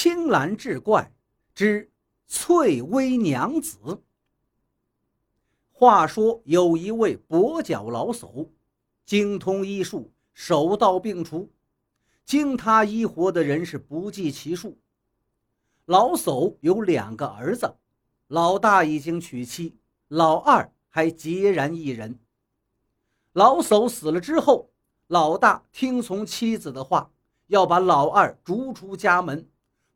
青蓝志怪之翠微娘子。话说有一位跛脚老叟，精通医术，手到病除，经他医活的人是不计其数。老叟有两个儿子，老大已经娶妻，老二还孑然一人。老叟死了之后，老大听从妻子的话，要把老二逐出家门，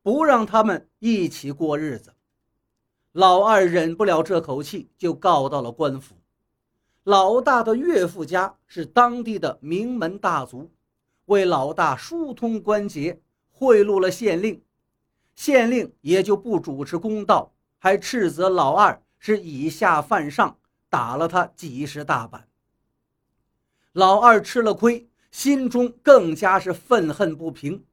不让他们一起过日子。老二忍不了这口气，就告到了官府。老大的岳父家是当地的名门大族，为老大疏通关节，贿赂了县令。县令也就不主持公道，还斥责老二是以下犯上，打了他几十大板。老二吃了亏，心中更加是愤恨不平，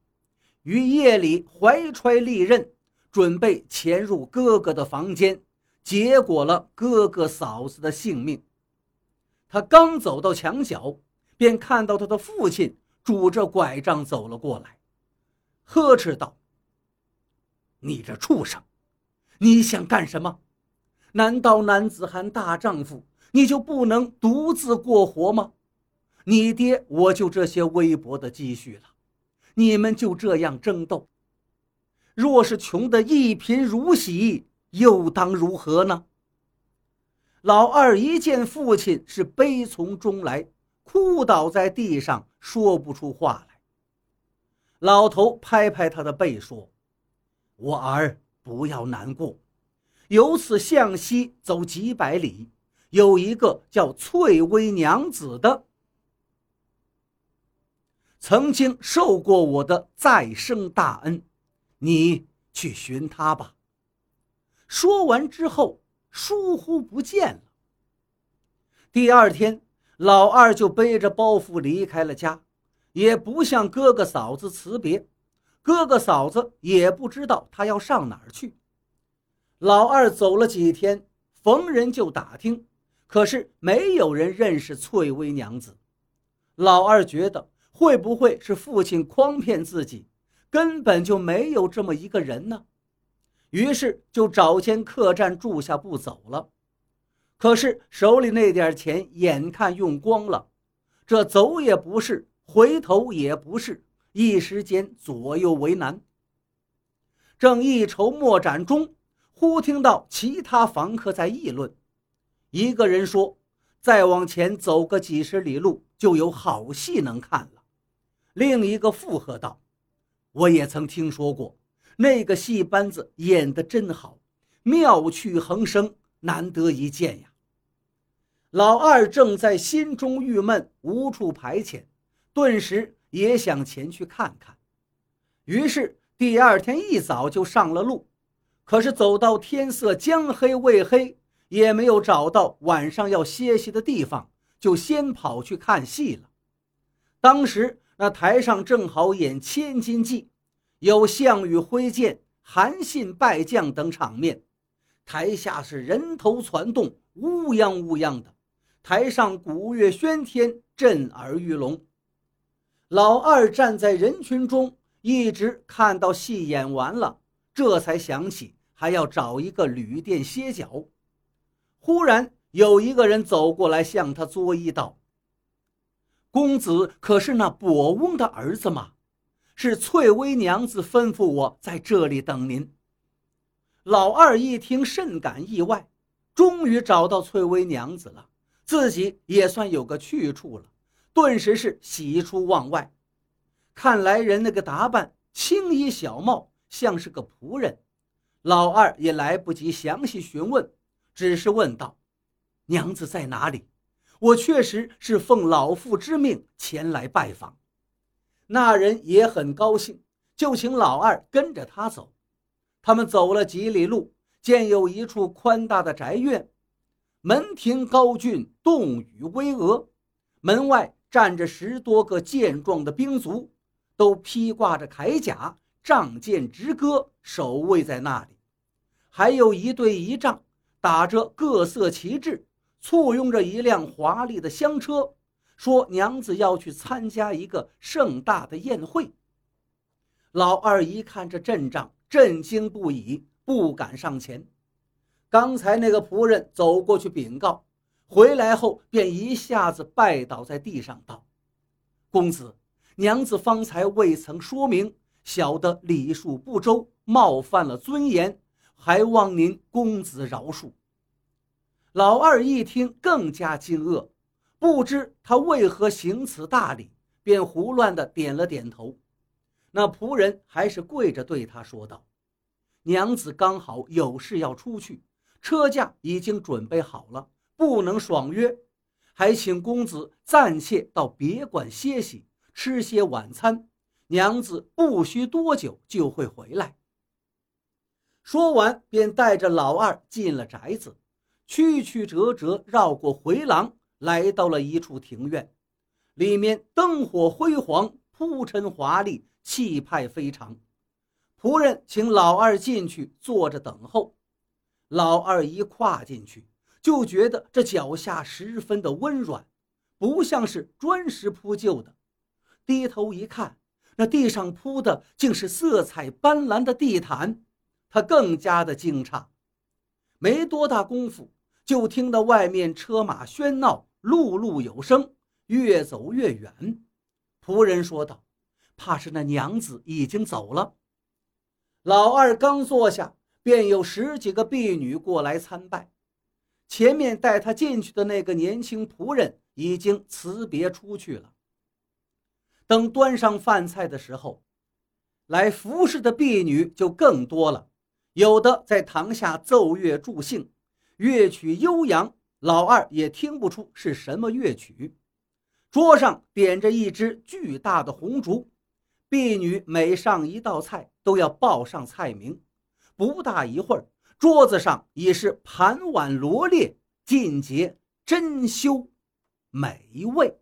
于夜里怀揣利刃。准备潜入哥哥的房间，结果了哥哥嫂子的性命。他刚走到墙角，便看到他的父亲拄着拐杖走了过来，呵斥道：“你这畜生，你想干什么？难道男子汉大丈夫，你就不能独自过活吗？你爹我就这些微薄的积蓄了，你们就这样争斗？”若是穷得一贫如洗，又当如何呢？老二一见父亲是悲从中来，哭倒在地上，说不出话来。老头拍拍他的背说：“我儿不要难过，由此向西走几百里，有一个叫翠微娘子的，曾经受过我的再生大恩。”你去寻他吧。说完之后，疏忽不见了。第二天，老二就背着包袱离开了家，也不向哥哥嫂子辞别。哥哥嫂子也不知道他要上哪儿去。老二走了几天，逢人就打听，可是没有人认识翠微娘子。老二觉得，会不会是父亲诓骗自己？根本就没有这么一个人呢，于是就找间客栈住下不走了。可是手里那点钱眼看用光了，这走也不是，回头也不是，一时间左右为难。正一筹莫展中，忽听到其他房客在议论，一个人说：“再往前走个几十里路，就有好戏能看了。”另一个附和道。我也曾听说过，那个戏班子演得真好，妙趣横生，难得一见呀。老二正在心中郁闷，无处排遣，顿时也想前去看看。于是第二天一早就上了路，可是走到天色将黑未黑，也没有找到晚上要歇息的地方，就先跑去看戏了。当时。那台上正好演《千金记》，有项羽挥剑、韩信败将等场面，台下是人头攒动，乌泱乌泱的。台上鼓乐喧天，震耳欲聋。老二站在人群中，一直看到戏演完了，这才想起还要找一个旅店歇脚。忽然有一个人走过来，向他作揖道。公子可是那跛翁的儿子吗？是翠微娘子吩咐我在这里等您。老二一听，甚感意外，终于找到翠微娘子了，自己也算有个去处了，顿时是喜出望外。看来人那个打扮，青衣小帽，像是个仆人。老二也来不及详细询问，只是问道：“娘子在哪里？”我确实是奉老父之命前来拜访，那人也很高兴，就请老二跟着他走。他们走了几里路，见有一处宽大的宅院，门庭高峻，洞宇巍峨，门外站着十多个健壮的兵卒，都披挂着铠甲，仗剑直戈，守卫在那里。还有一队仪仗，打着各色旗帜。簇拥着一辆华丽的香车，说娘子要去参加一个盛大的宴会。老二一看这阵仗，震惊不已，不敢上前。刚才那个仆人走过去禀告，回来后便一下子拜倒在地上，道：“公子，娘子方才未曾说明，小的礼数不周，冒犯了尊严，还望您公子饶恕。”老二一听，更加惊愕，不知他为何行此大礼，便胡乱的点了点头。那仆人还是跪着对他说道：“娘子刚好有事要出去。”车驾已经准备好了，不能爽约，还请公子暂且到别馆歇息，吃些晚餐。娘子不需多久就会回来。说完，便带着老二进了宅子，曲曲折折绕过回廊，来到了一处庭院，里面灯火辉煌，铺陈华丽，气派非常。仆人请老二进去坐着等候。老二一跨进去，就觉得这脚下十分的温软，不像是砖石铺就的。低头一看，那地上铺的竟是色彩斑斓的地毯，他更加的惊诧。没多大功夫，就听到外面车马喧闹，路路有声，越走越远。仆人说道：“怕是那娘子已经走了。”老二刚坐下。便有十几个婢女过来参拜，前面带他进去的那个年轻仆人已经辞别出去了。等端上饭菜的时候，来服侍的婢女就更多了，有的在堂下奏乐助兴，乐曲悠扬，老二也听不出是什么乐曲。桌上点着一只巨大的红烛，婢女每上一道菜都要报上菜名。不大一会儿，桌子上已是盘碗罗列，尽皆珍馐美味。